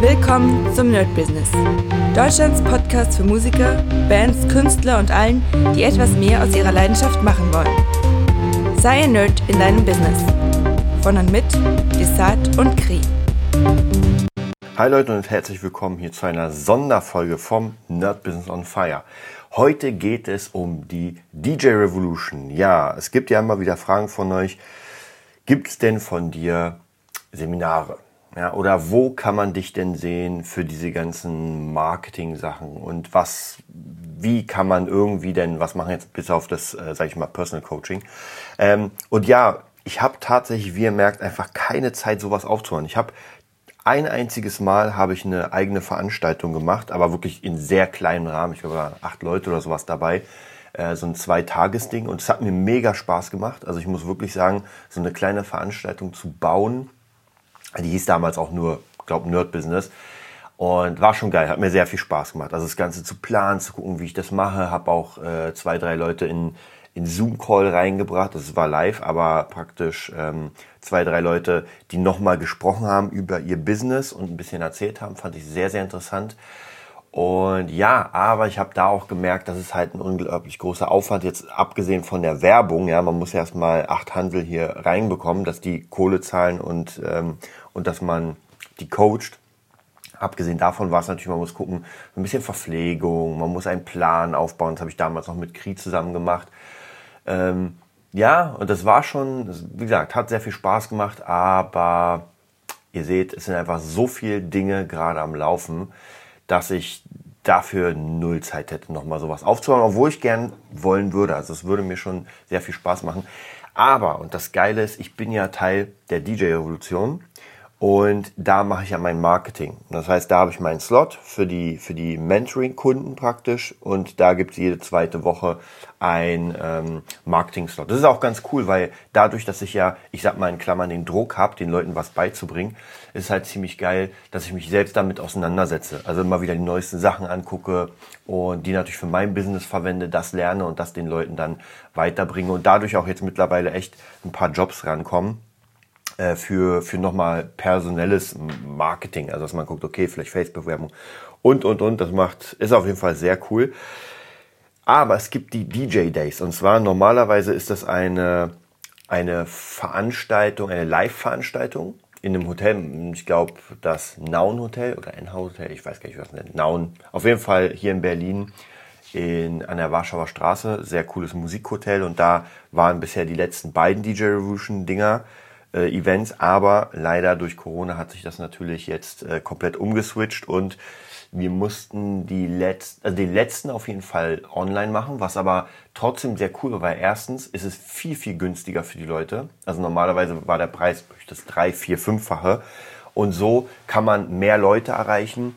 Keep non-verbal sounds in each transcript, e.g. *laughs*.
Willkommen zum Nerd Business. Deutschlands Podcast für Musiker, Bands, Künstler und allen, die etwas mehr aus ihrer Leidenschaft machen wollen. Sei ein Nerd in deinem Business. Von und mit Desart und Kri. Hi Leute und herzlich willkommen hier zu einer Sonderfolge vom Nerd Business on Fire. Heute geht es um die DJ Revolution. Ja, es gibt ja immer wieder Fragen von euch. Gibt es denn von dir Seminare? Ja, oder wo kann man dich denn sehen für diese ganzen Marketing-Sachen? Und was, wie kann man irgendwie denn was machen jetzt bis auf das, äh, sag ich mal, Personal Coaching? Ähm, und ja, ich habe tatsächlich, wie ihr merkt, einfach keine Zeit, sowas aufzuhören. Ich habe ein einziges Mal habe ich eine eigene Veranstaltung gemacht, aber wirklich in sehr kleinem Rahmen. Ich glaube, acht Leute oder sowas dabei. Äh, so ein Zweitagesding. Und es hat mir mega Spaß gemacht. Also ich muss wirklich sagen, so eine kleine Veranstaltung zu bauen, die hieß damals auch nur, glaube Nerd Business. Und war schon geil, hat mir sehr viel Spaß gemacht. Also das Ganze zu planen, zu gucken, wie ich das mache. Habe auch äh, zwei, drei Leute in, in Zoom-Call reingebracht. Das war live, aber praktisch ähm, zwei, drei Leute, die nochmal gesprochen haben über ihr Business und ein bisschen erzählt haben. Fand ich sehr, sehr interessant. Und ja, aber ich habe da auch gemerkt, dass es halt ein unglaublich großer Aufwand, jetzt abgesehen von der Werbung, ja, man muss erstmal acht Handel hier reinbekommen, dass die Kohle zahlen und, ähm, und dass man die coacht. Abgesehen davon war es natürlich, man muss gucken, ein bisschen Verpflegung, man muss einen Plan aufbauen, das habe ich damals noch mit Krieg zusammen gemacht. Ähm, ja, und das war schon, wie gesagt, hat sehr viel Spaß gemacht, aber ihr seht, es sind einfach so viele Dinge gerade am Laufen dass ich dafür null Zeit hätte, nochmal sowas aufzubauen, obwohl ich gern wollen würde. Also es würde mir schon sehr viel Spaß machen. Aber, und das Geile ist, ich bin ja Teil der DJ-Revolution und da mache ich ja mein Marketing. Das heißt, da habe ich meinen Slot für die, für die Mentoring-Kunden praktisch und da gibt es jede zweite Woche ein ähm, Marketing-Slot. Das ist auch ganz cool, weil dadurch, dass ich ja, ich sag mal in Klammern, den Druck habe, den Leuten was beizubringen, ist halt ziemlich geil, dass ich mich selbst damit auseinandersetze. Also immer wieder die neuesten Sachen angucke und die natürlich für mein Business verwende, das lerne und das den Leuten dann weiterbringe und dadurch auch jetzt mittlerweile echt ein paar Jobs rankommen äh, für, für nochmal personelles Marketing. Also dass man guckt, okay, vielleicht Facebook-Werbung und, und, und. Das macht, ist auf jeden Fall sehr cool. Aber es gibt die DJ Days. Und zwar normalerweise ist das eine, eine Veranstaltung, eine Live-Veranstaltung in einem Hotel. Ich glaube, das Naun Hotel oder Enhaus Hotel, ich weiß gar nicht, was das nennt. Naun. Auf jeden Fall hier in Berlin in, an der Warschauer Straße. Sehr cooles Musikhotel. Und da waren bisher die letzten beiden DJ Revolution Dinger äh, Events, aber leider durch Corona hat sich das natürlich jetzt äh, komplett umgeswitcht und wir mussten die letzten, also den letzten auf jeden Fall online machen, was aber trotzdem sehr cool war, erstens ist es viel, viel günstiger für die Leute. Also normalerweise war der Preis das drei, vier, fünffache. Und so kann man mehr Leute erreichen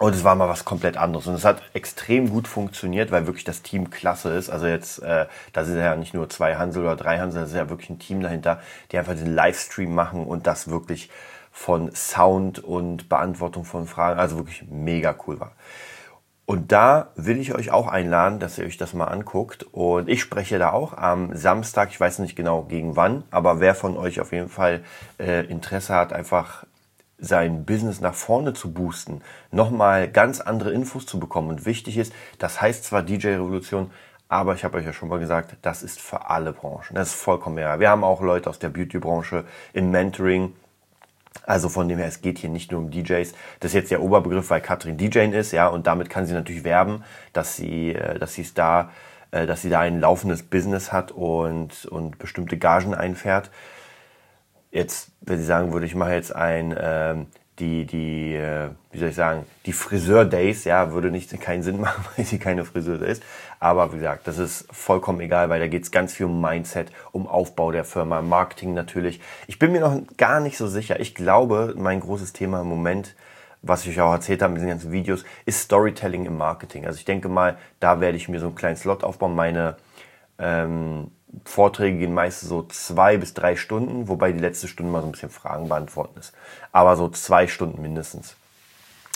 und es war mal was komplett anderes. Und es hat extrem gut funktioniert, weil wirklich das Team klasse ist. Also jetzt, äh, da sind ja nicht nur zwei Hansel oder drei Hansel, das ist ja wirklich ein Team dahinter, die einfach den Livestream machen und das wirklich von Sound und Beantwortung von Fragen, also wirklich mega cool war. Und da will ich euch auch einladen, dass ihr euch das mal anguckt. Und ich spreche da auch am Samstag, ich weiß nicht genau gegen wann, aber wer von euch auf jeden Fall äh, Interesse hat, einfach sein Business nach vorne zu boosten, nochmal ganz andere Infos zu bekommen. Und wichtig ist, das heißt zwar DJ Revolution, aber ich habe euch ja schon mal gesagt, das ist für alle Branchen. Das ist vollkommen egal. Wir haben auch Leute aus der Beauty-Branche im Mentoring. Also von dem her, es geht hier nicht nur um DJs. Das ist jetzt der Oberbegriff, weil Katrin DJ ist, ja, und damit kann sie natürlich werben, dass sie, äh, dass sie es da, äh, dass sie da ein laufendes Business hat und, und bestimmte Gagen einfährt jetzt, wenn ich sagen würde, ich mache jetzt ein, ähm, die, die, äh, wie soll ich sagen, die Friseur-Days, ja, würde nicht keinen Sinn *laughs* machen, weil sie keine Friseur ist. Aber wie gesagt, das ist vollkommen egal, weil da geht es ganz viel um Mindset, um Aufbau der Firma, Marketing natürlich. Ich bin mir noch gar nicht so sicher. Ich glaube, mein großes Thema im Moment, was ich auch erzählt habe mit den ganzen Videos, ist Storytelling im Marketing. Also ich denke mal, da werde ich mir so einen kleinen Slot aufbauen, meine ähm, Vorträge gehen meist so zwei bis drei Stunden, wobei die letzte Stunde mal so ein bisschen Fragen beantworten ist. Aber so zwei Stunden mindestens.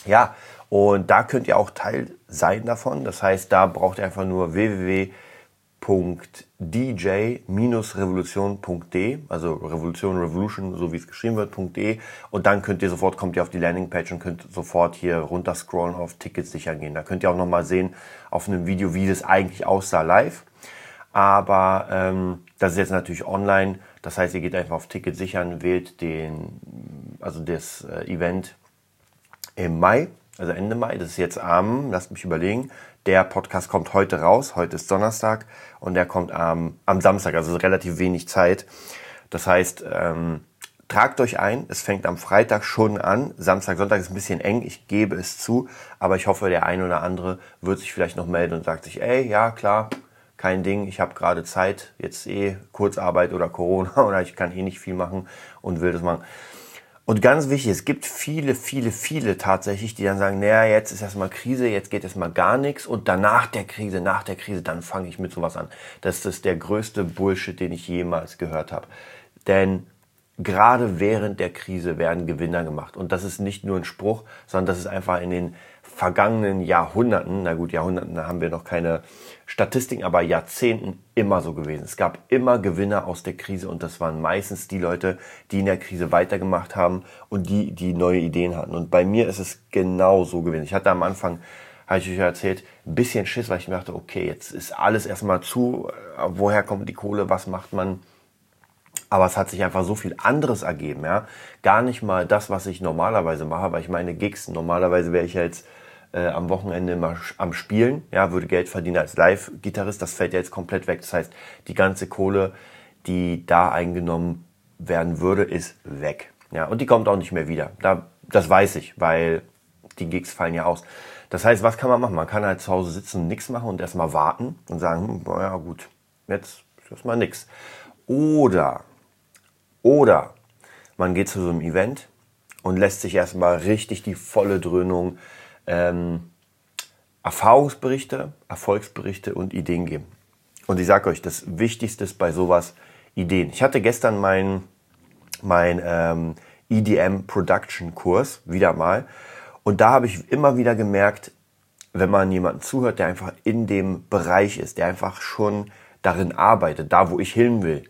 Ja, und da könnt ihr auch Teil sein davon. Das heißt, da braucht ihr einfach nur www.dj-revolution.de, also Revolution, Revolution, so wie es geschrieben wird.de und dann könnt ihr sofort, kommt ihr auf die Landingpage und könnt sofort hier runter scrollen auf Tickets sichern gehen. Da könnt ihr auch nochmal sehen auf einem Video, wie das eigentlich aussah live. Aber ähm, das ist jetzt natürlich online. Das heißt, ihr geht einfach auf Ticket sichern, wählt den, also das äh, Event im Mai, also Ende Mai. Das ist jetzt am, lasst mich überlegen, der Podcast kommt heute raus. Heute ist Donnerstag und der kommt am, am Samstag, also relativ wenig Zeit. Das heißt, ähm, tragt euch ein. Es fängt am Freitag schon an. Samstag, Sonntag ist ein bisschen eng. Ich gebe es zu. Aber ich hoffe, der eine oder andere wird sich vielleicht noch melden und sagt sich, ey, ja, klar, kein Ding. Ich habe gerade Zeit. Jetzt eh Kurzarbeit oder Corona *laughs* oder ich kann eh nicht viel machen und will das machen. Und ganz wichtig, es gibt viele, viele, viele tatsächlich, die dann sagen, naja, jetzt ist erstmal Krise, jetzt geht erstmal gar nichts und danach der Krise, nach der Krise, dann fange ich mit sowas an. Das ist der größte Bullshit, den ich jemals gehört habe. Denn gerade während der Krise werden Gewinner gemacht. Und das ist nicht nur ein Spruch, sondern das ist einfach in den vergangenen Jahrhunderten, na gut, Jahrhunderten, da haben wir noch keine Statistiken, aber Jahrzehnten immer so gewesen. Es gab immer Gewinner aus der Krise und das waren meistens die Leute, die in der Krise weitergemacht haben und die, die neue Ideen hatten. Und bei mir ist es genau so gewesen. Ich hatte am Anfang, habe ich euch erzählt, ein bisschen Schiss, weil ich mir dachte, okay, jetzt ist alles erstmal zu, woher kommt die Kohle, was macht man? Aber es hat sich einfach so viel anderes ergeben, ja. Gar nicht mal das, was ich normalerweise mache, weil ich meine Gigs, normalerweise wäre ich jetzt äh, am Wochenende immer am Spielen, ja, würde Geld verdienen als Live-Gitarrist, das fällt ja jetzt komplett weg. Das heißt, die ganze Kohle, die da eingenommen werden würde, ist weg. Ja, und die kommt auch nicht mehr wieder. Da, das weiß ich, weil die Gigs fallen ja aus. Das heißt, was kann man machen? Man kann halt zu Hause sitzen und nichts machen und erstmal warten und sagen, hm, ja gut, jetzt ist erstmal nichts. Oder, oder man geht zu so einem Event und lässt sich erstmal richtig die volle Dröhnung ähm, Erfahrungsberichte, Erfolgsberichte und Ideen geben. Und ich sage euch, das Wichtigste ist bei sowas Ideen. Ich hatte gestern meinen mein, ähm, EDM Production Kurs wieder mal und da habe ich immer wieder gemerkt, wenn man jemanden zuhört, der einfach in dem Bereich ist, der einfach schon darin arbeitet, da wo ich hin will,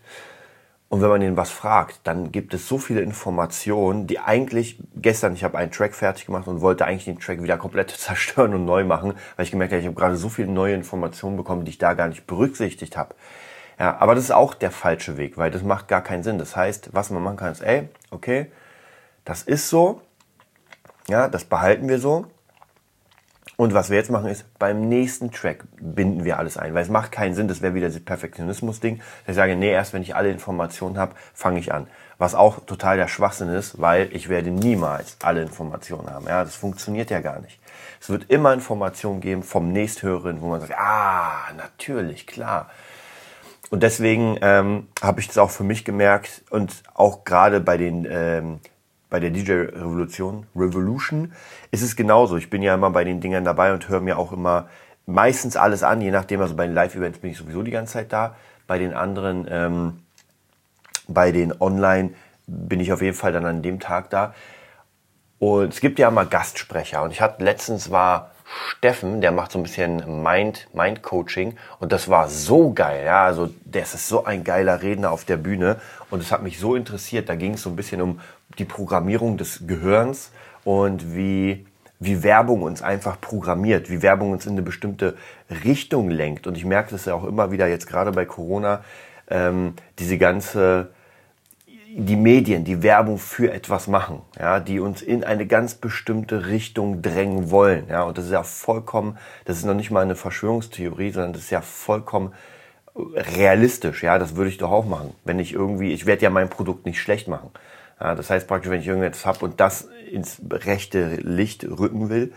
und wenn man ihn was fragt, dann gibt es so viele Informationen, die eigentlich gestern, ich habe einen Track fertig gemacht und wollte eigentlich den Track wieder komplett *laughs* zerstören und neu machen, weil ich gemerkt habe, ich habe gerade so viele neue Informationen bekommen, die ich da gar nicht berücksichtigt habe. Ja, aber das ist auch der falsche Weg, weil das macht gar keinen Sinn. Das heißt, was man machen kann, ist, ey, okay, das ist so, ja, das behalten wir so. Und was wir jetzt machen ist, beim nächsten Track binden wir alles ein, weil es macht keinen Sinn, das wäre wieder das Perfektionismus-Ding. Ich sage, nee, erst wenn ich alle Informationen habe, fange ich an. Was auch total der Schwachsinn ist, weil ich werde niemals alle Informationen haben. Ja, das funktioniert ja gar nicht. Es wird immer Informationen geben vom Nächsthörerin, wo man sagt, ah, natürlich, klar. Und deswegen ähm, habe ich das auch für mich gemerkt und auch gerade bei den ähm, bei der DJ Revolution, Revolution ist es genauso. Ich bin ja immer bei den Dingern dabei und höre mir auch immer meistens alles an, je nachdem, also bei den Live-Events bin ich sowieso die ganze Zeit da. Bei den anderen, ähm, bei den Online bin ich auf jeden Fall dann an dem Tag da. Und es gibt ja immer Gastsprecher. Und ich hatte letztens war Steffen, der macht so ein bisschen Mind, Mind Coaching und das war so geil, ja, also der ist so ein geiler Redner auf der Bühne und es hat mich so interessiert, da ging es so ein bisschen um die Programmierung des Gehirns und wie wie Werbung uns einfach programmiert, wie Werbung uns in eine bestimmte Richtung lenkt. Und ich merke das ja auch immer wieder jetzt gerade bei Corona, ähm, diese ganze die Medien, die Werbung für etwas machen, ja, die uns in eine ganz bestimmte Richtung drängen wollen, ja, und das ist ja vollkommen, das ist noch nicht mal eine Verschwörungstheorie, sondern das ist ja vollkommen realistisch, ja, das würde ich doch auch machen, wenn ich irgendwie, ich werde ja mein Produkt nicht schlecht machen, ja, das heißt praktisch, wenn ich irgendetwas habe und das ins rechte Licht rücken will,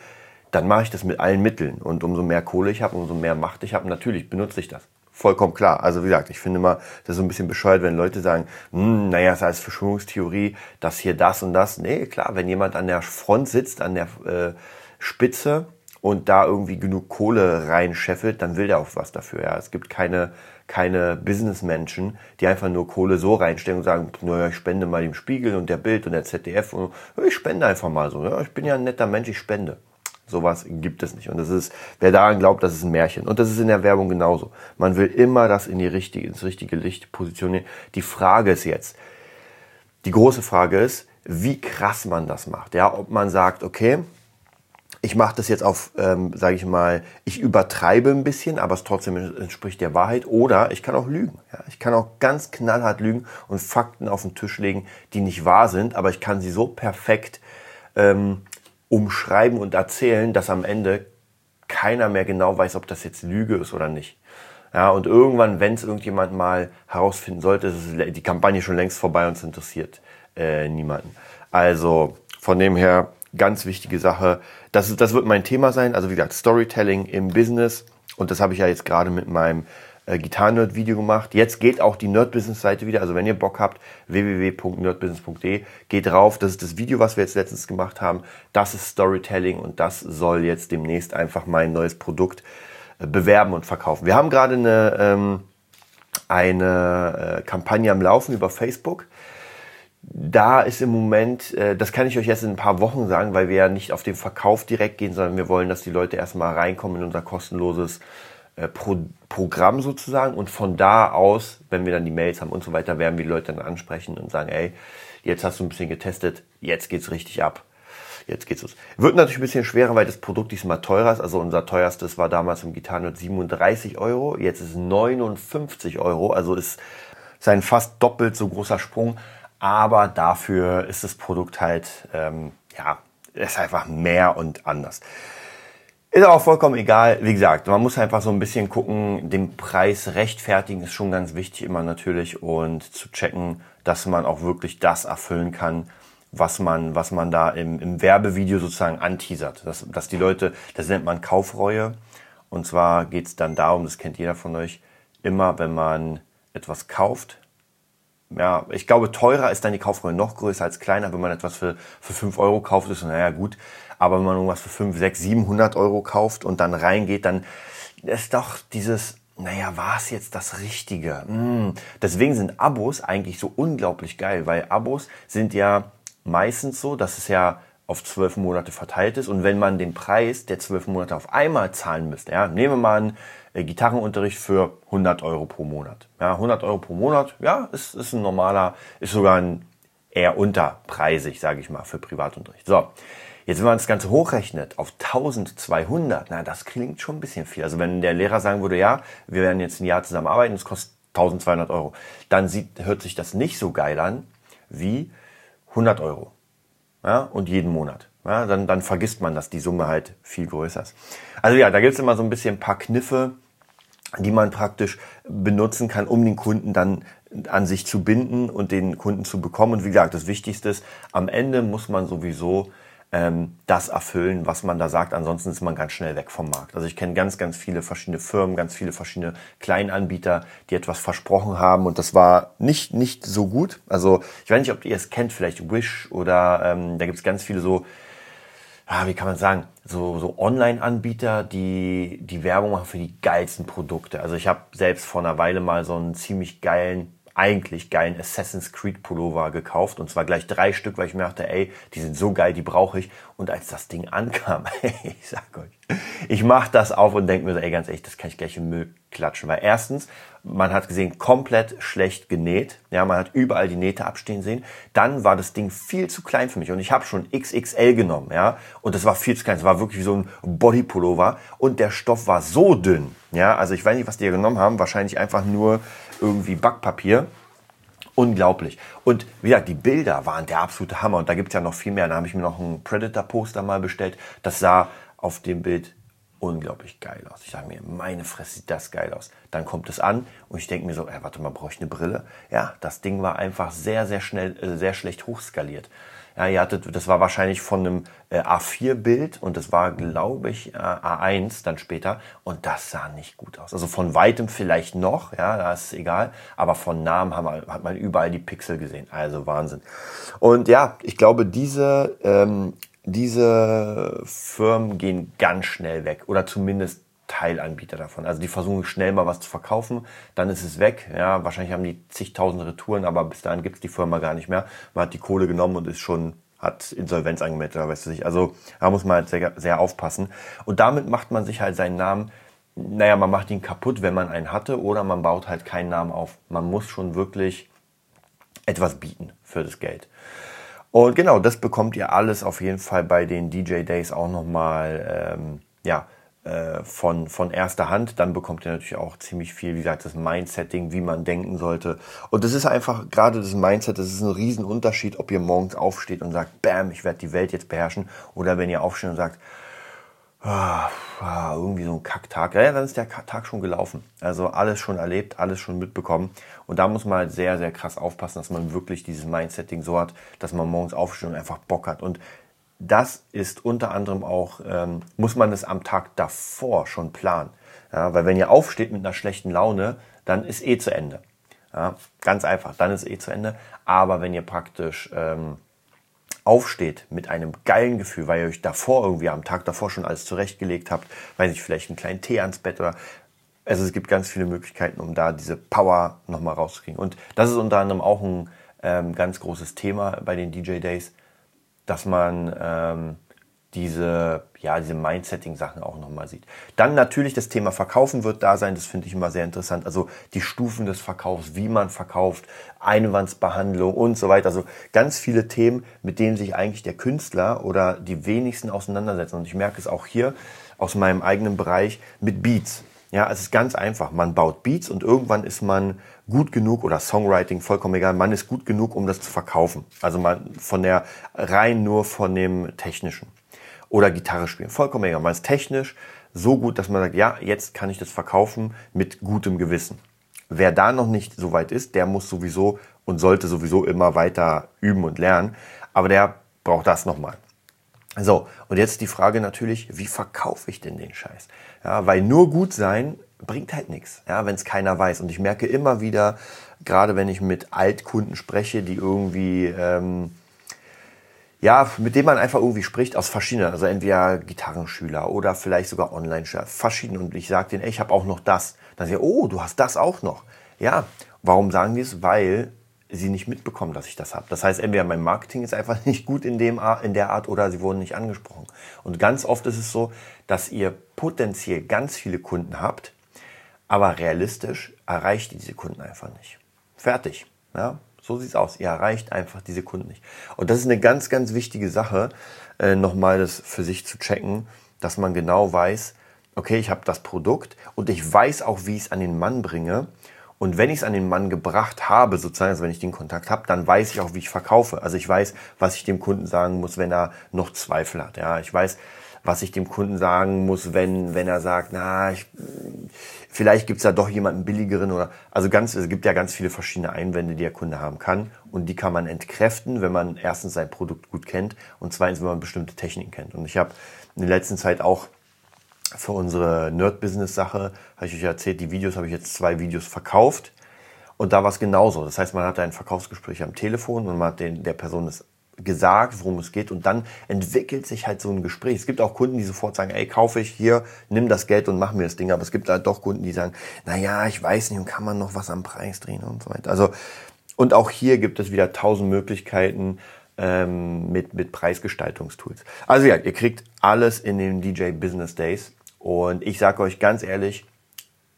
dann mache ich das mit allen Mitteln. Und umso mehr Kohle ich habe, umso mehr Macht ich habe, natürlich benutze ich das vollkommen klar. Also wie gesagt, ich finde immer, das ist so ein bisschen bescheuert, wenn Leute sagen, naja, es ist als Verschwörungstheorie, dass hier das und das. Nee, klar, wenn jemand an der Front sitzt, an der äh, Spitze und da irgendwie genug Kohle reinscheffelt, dann will der auch was dafür. Ja. Es gibt keine, keine Businessmenschen, die einfach nur Kohle so reinstellen und sagen, naja, ich spende mal dem Spiegel und der Bild und der ZDF und ich spende einfach mal so. Ja. Ich bin ja ein netter Mensch, ich spende. Sowas gibt es nicht. Und das ist, wer daran glaubt, das ist ein Märchen. Und das ist in der Werbung genauso. Man will immer das in die richtige, ins richtige Licht positionieren. Die Frage ist jetzt, die große Frage ist, wie krass man das macht. Ja, ob man sagt, okay, ich mache das jetzt auf, ähm, sage ich mal, ich übertreibe ein bisschen, aber es trotzdem entspricht der Wahrheit. Oder ich kann auch lügen. Ja? Ich kann auch ganz knallhart lügen und Fakten auf den Tisch legen, die nicht wahr sind, aber ich kann sie so perfekt ähm, umschreiben und erzählen, dass am Ende keiner mehr genau weiß, ob das jetzt Lüge ist oder nicht. Ja, und irgendwann, wenn es irgendjemand mal herausfinden sollte, ist die Kampagne schon längst vorbei und es interessiert äh, niemanden. Also von dem her ganz wichtige Sache. Das, das wird mein Thema sein. Also wie gesagt, Storytelling im Business. Und das habe ich ja jetzt gerade mit meinem äh, Gitarren-Nerd-Video gemacht. Jetzt geht auch die Nerd-Business-Seite wieder. Also wenn ihr Bock habt, www.nerdbusiness.de, geht drauf. Das ist das Video, was wir jetzt letztens gemacht haben. Das ist Storytelling und das soll jetzt demnächst einfach mein neues Produkt äh, bewerben und verkaufen. Wir haben gerade eine, ähm, eine äh, Kampagne am Laufen über Facebook da ist im Moment, äh, das kann ich euch jetzt in ein paar Wochen sagen, weil wir ja nicht auf den Verkauf direkt gehen, sondern wir wollen, dass die Leute erstmal reinkommen in unser kostenloses äh, Pro Programm sozusagen und von da aus, wenn wir dann die Mails haben und so weiter, werden wir die Leute dann ansprechen und sagen, ey, jetzt hast du ein bisschen getestet, jetzt geht's richtig ab. Jetzt geht's los. Wird natürlich ein bisschen schwerer, weil das Produkt diesmal teurer ist. Also unser teuerstes war damals im Gitarren 37 Euro. Jetzt ist es 59 Euro. Also ist, ist ein fast doppelt so großer Sprung aber dafür ist das Produkt halt, ähm, ja, ist einfach mehr und anders. Ist auch vollkommen egal. Wie gesagt, man muss einfach so ein bisschen gucken, den Preis rechtfertigen ist schon ganz wichtig immer natürlich und zu checken, dass man auch wirklich das erfüllen kann, was man, was man da im, im Werbevideo sozusagen anteasert. Dass, dass die Leute, das nennt man Kaufreue. Und zwar geht es dann darum, das kennt jeder von euch, immer wenn man etwas kauft, ja, ich glaube, teurer ist dann die Kaufreue noch größer als kleiner. Wenn man etwas für, für 5 Euro kauft, ist naja gut. Aber wenn man irgendwas für 5, 6, 700 Euro kauft und dann reingeht, dann ist doch dieses, naja, war es jetzt das Richtige? Mm. Deswegen sind Abos eigentlich so unglaublich geil, weil Abos sind ja meistens so, dass es ja auf zwölf Monate verteilt ist. Und wenn man den Preis der zwölf Monate auf einmal zahlen müsste, ja, nehmen wir mal an, Gitarrenunterricht für 100 Euro pro Monat. Ja, 100 Euro pro Monat, ja, ist, ist ein normaler, ist sogar ein eher unterpreisig, sage ich mal, für Privatunterricht. So, jetzt wenn man das Ganze hochrechnet auf 1200, na, das klingt schon ein bisschen viel. Also wenn der Lehrer sagen würde, ja, wir werden jetzt ein Jahr zusammenarbeiten, das kostet 1200 Euro, dann sieht, hört sich das nicht so geil an wie 100 Euro ja, und jeden Monat. Ja, dann, dann vergisst man, dass die Summe halt viel größer ist. Also ja, da gibt es immer so ein bisschen ein paar Kniffe, die man praktisch benutzen kann, um den Kunden dann an sich zu binden und den Kunden zu bekommen. Und wie gesagt, das Wichtigste ist, am Ende muss man sowieso ähm, das erfüllen, was man da sagt. Ansonsten ist man ganz schnell weg vom Markt. Also ich kenne ganz, ganz viele verschiedene Firmen, ganz viele verschiedene Kleinanbieter, die etwas versprochen haben und das war nicht, nicht so gut. Also ich weiß nicht, ob ihr es kennt, vielleicht Wish oder ähm, da gibt es ganz viele so, ah, wie kann man sagen, so, so Online-Anbieter, die die Werbung machen für die geilsten Produkte. Also ich habe selbst vor einer Weile mal so einen ziemlich geilen eigentlich geilen Assassin's Creed Pullover gekauft und zwar gleich drei Stück, weil ich mir dachte, ey, die sind so geil, die brauche ich. Und als das Ding ankam, *laughs* ich sag euch, ich mach das auf und denke mir so, ey, ganz ehrlich, das kann ich gleich im Müll klatschen. Weil erstens, man hat gesehen, komplett schlecht genäht. Ja, man hat überall die Nähte abstehen sehen. Dann war das Ding viel zu klein für mich und ich habe schon XXL genommen, ja, und das war viel zu klein. Es war wirklich wie so ein Bodypullover und der Stoff war so dünn, ja. Also ich weiß nicht, was die hier genommen haben. Wahrscheinlich einfach nur irgendwie Backpapier. Unglaublich. Und wie gesagt, die Bilder waren der absolute Hammer. Und da gibt's ja noch viel mehr. Da habe ich mir noch ein Predator-Poster mal bestellt. Das sah auf dem Bild unglaublich geil aus. Ich sage mir, meine Fresse sieht das geil aus. Dann kommt es an und ich denke mir so, ey, warte mal, brauche ich eine Brille? Ja, das Ding war einfach sehr, sehr schnell, äh, sehr schlecht hochskaliert. Ja, ihr hattet, das war wahrscheinlich von einem äh, A4-Bild und das war, glaube ich, äh, A1 dann später und das sah nicht gut aus. Also von weitem vielleicht noch, ja, da ist egal, aber von Namen haben hat man überall die Pixel gesehen. Also Wahnsinn. Und ja, ich glaube, diese, ähm, diese Firmen gehen ganz schnell weg oder zumindest Teilanbieter davon. Also die versuchen schnell mal was zu verkaufen, dann ist es weg. Ja, wahrscheinlich haben die zigtausend Retouren, aber bis dahin gibt es die Firma gar nicht mehr. Man hat die Kohle genommen und ist schon hat Insolvenz angemeldet oder weißt du nicht. Also da muss man halt sehr, sehr aufpassen. Und damit macht man sich halt seinen Namen, naja, man macht ihn kaputt, wenn man einen hatte, oder man baut halt keinen Namen auf. Man muss schon wirklich etwas bieten für das Geld. Und genau, das bekommt ihr alles auf jeden Fall bei den DJ Days auch nochmal, ähm, ja, äh, von, von erster Hand. Dann bekommt ihr natürlich auch ziemlich viel, wie gesagt, das Mindsetting, wie man denken sollte. Und das ist einfach, gerade das Mindset, das ist ein Riesenunterschied, ob ihr morgens aufsteht und sagt, bam, ich werde die Welt jetzt beherrschen. Oder wenn ihr aufsteht und sagt, ah, ah, irgendwie so ein Kacktag. Ja, dann ist der Tag schon gelaufen. Also alles schon erlebt, alles schon mitbekommen. Und da muss man halt sehr, sehr krass aufpassen, dass man wirklich dieses Mindsetting so hat, dass man morgens aufsteht und einfach Bock hat. Und das ist unter anderem auch, ähm, muss man es am Tag davor schon planen. Ja, weil wenn ihr aufsteht mit einer schlechten Laune, dann ist eh zu Ende. Ja, ganz einfach, dann ist eh zu Ende. Aber wenn ihr praktisch ähm, aufsteht mit einem geilen Gefühl, weil ihr euch davor irgendwie am Tag davor schon alles zurechtgelegt habt, weiß ich, vielleicht einen kleinen Tee ans Bett oder also es gibt ganz viele Möglichkeiten, um da diese Power nochmal rauszukriegen. Und das ist unter anderem auch ein ähm, ganz großes Thema bei den DJ Days, dass man ähm, diese, ja, diese Mindsetting-Sachen auch nochmal sieht. Dann natürlich das Thema Verkaufen wird da sein, das finde ich immer sehr interessant. Also die Stufen des Verkaufs, wie man verkauft, Einwandsbehandlung und so weiter. Also ganz viele Themen, mit denen sich eigentlich der Künstler oder die wenigsten auseinandersetzen. Und ich merke es auch hier aus meinem eigenen Bereich mit Beats. Ja, es ist ganz einfach. Man baut Beats und irgendwann ist man gut genug oder Songwriting, vollkommen egal, man ist gut genug, um das zu verkaufen. Also man von der rein nur von dem Technischen. Oder Gitarre spielen, vollkommen egal. Man ist technisch so gut, dass man sagt, ja, jetzt kann ich das verkaufen mit gutem Gewissen. Wer da noch nicht so weit ist, der muss sowieso und sollte sowieso immer weiter üben und lernen. Aber der braucht das nochmal. So, und jetzt die Frage natürlich, wie verkaufe ich denn den Scheiß? Ja, weil nur gut sein bringt halt nichts, ja, wenn es keiner weiß. Und ich merke immer wieder, gerade wenn ich mit Altkunden spreche, die irgendwie, ähm, ja, mit denen man einfach irgendwie spricht aus verschiedenen, also entweder Gitarrenschüler oder vielleicht sogar Online-Schüler, verschieden. Und ich sage denen, ey, ich habe auch noch das. Dann sagen sie, oh, du hast das auch noch. Ja, warum sagen die es? Weil sie nicht mitbekommen, dass ich das habe. Das heißt, entweder mein Marketing ist einfach *laughs* nicht gut in, dem, in der Art oder sie wurden nicht angesprochen. Und ganz oft ist es so, dass ihr potenziell ganz viele Kunden habt, aber realistisch erreicht ihr diese Kunden einfach nicht. Fertig. Ja, so sieht's aus. Ihr erreicht einfach diese Kunden nicht. Und das ist eine ganz, ganz wichtige Sache, äh, nochmal das für sich zu checken, dass man genau weiß, okay, ich habe das Produkt und ich weiß auch, wie ich es an den Mann bringe. Und wenn ich es an den Mann gebracht habe, sozusagen, also wenn ich den Kontakt habe, dann weiß ich auch, wie ich verkaufe. Also ich weiß, was ich dem Kunden sagen muss, wenn er noch Zweifel hat. Ja, ich weiß, was ich dem Kunden sagen muss, wenn, wenn er sagt, na, ich, vielleicht gibt's da doch jemanden billigeren oder also ganz, es gibt ja ganz viele verschiedene Einwände, die der Kunde haben kann. Und die kann man entkräften, wenn man erstens sein Produkt gut kennt und zweitens, wenn man bestimmte Techniken kennt. Und ich habe in der letzten Zeit auch für unsere Nerd-Business-Sache, habe ich euch erzählt, die Videos habe ich jetzt zwei Videos verkauft. Und da war es genauso. Das heißt, man hatte ein Verkaufsgespräch am Telefon und man hat den, der Person das gesagt, worum es geht und dann entwickelt sich halt so ein Gespräch. Es gibt auch Kunden, die sofort sagen, ey, kaufe ich hier, nimm das Geld und mach mir das Ding. Aber es gibt halt doch Kunden, die sagen, na ja, ich weiß nicht und kann man noch was am Preis drehen und so weiter. Also und auch hier gibt es wieder tausend Möglichkeiten ähm, mit mit Preisgestaltungstools. Also ja, ihr kriegt alles in den DJ Business Days und ich sage euch ganz ehrlich,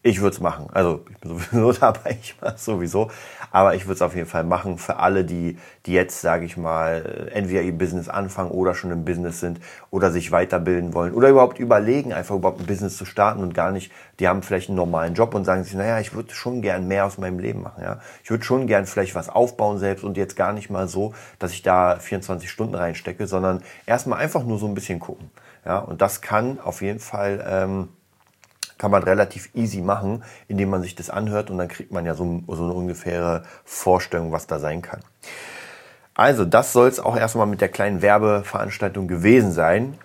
ich würde es machen. Also ich bin sowieso *laughs* dabei, ich mache sowieso. Aber ich würde es auf jeden Fall machen für alle, die, die jetzt, sage ich mal, entweder ihr Business anfangen oder schon im Business sind oder sich weiterbilden wollen oder überhaupt überlegen, einfach überhaupt ein Business zu starten und gar nicht, die haben vielleicht einen normalen Job und sagen sich, naja, ich würde schon gern mehr aus meinem Leben machen. Ja? Ich würde schon gern vielleicht was aufbauen selbst und jetzt gar nicht mal so, dass ich da 24 Stunden reinstecke, sondern erstmal einfach nur so ein bisschen gucken. Ja? Und das kann auf jeden Fall... Ähm, kann man relativ easy machen, indem man sich das anhört und dann kriegt man ja so, so eine ungefähre Vorstellung, was da sein kann. Also, das soll es auch erstmal mit der kleinen Werbeveranstaltung gewesen sein.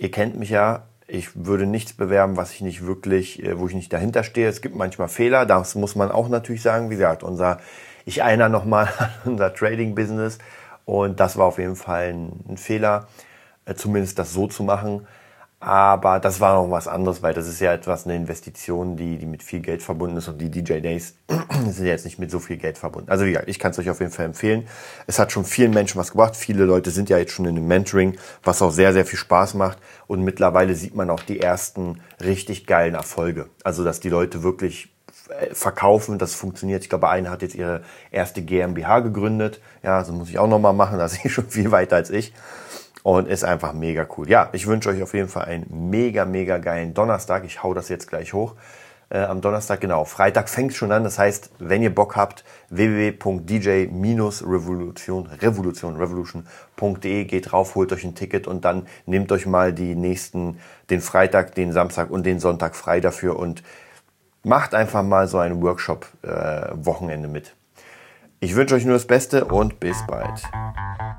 Ihr kennt mich ja, ich würde nichts bewerben, was ich nicht wirklich, äh, wo ich nicht dahinter stehe. Es gibt manchmal Fehler, das muss man auch natürlich sagen. Wie gesagt, unser, ich erinnere nochmal an *laughs* unser Trading-Business und das war auf jeden Fall ein, ein Fehler, zumindest das so zu machen. Aber das war noch was anderes, weil das ist ja etwas eine Investition, die, die mit viel Geld verbunden ist und die DJ Days *clears throat* sind ja jetzt nicht mit so viel Geld verbunden. Also gesagt, ich kann es euch auf jeden Fall empfehlen. Es hat schon vielen Menschen was gebracht. Viele Leute sind ja jetzt schon in dem Mentoring, was auch sehr, sehr viel Spaß macht. Und mittlerweile sieht man auch die ersten richtig geilen Erfolge. Also dass die Leute wirklich äh, verkaufen, das funktioniert. Ich glaube, eine hat jetzt ihre erste GmbH gegründet. Ja, so muss ich auch nochmal machen, da *laughs* ist sie schon viel weiter als ich und ist einfach mega cool. Ja, ich wünsche euch auf jeden Fall einen mega, mega geilen Donnerstag. Ich hau das jetzt gleich hoch. Äh, am Donnerstag, genau. Freitag fängt schon an. Das heißt, wenn ihr Bock habt, www.dj-revolution, revolution, revolution.de geht drauf, holt euch ein Ticket und dann nehmt euch mal die nächsten, den Freitag, den Samstag und den Sonntag frei dafür und macht einfach mal so ein Workshop-Wochenende äh, mit. Ich wünsche euch nur das Beste und bis bald.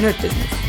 Nerd Business.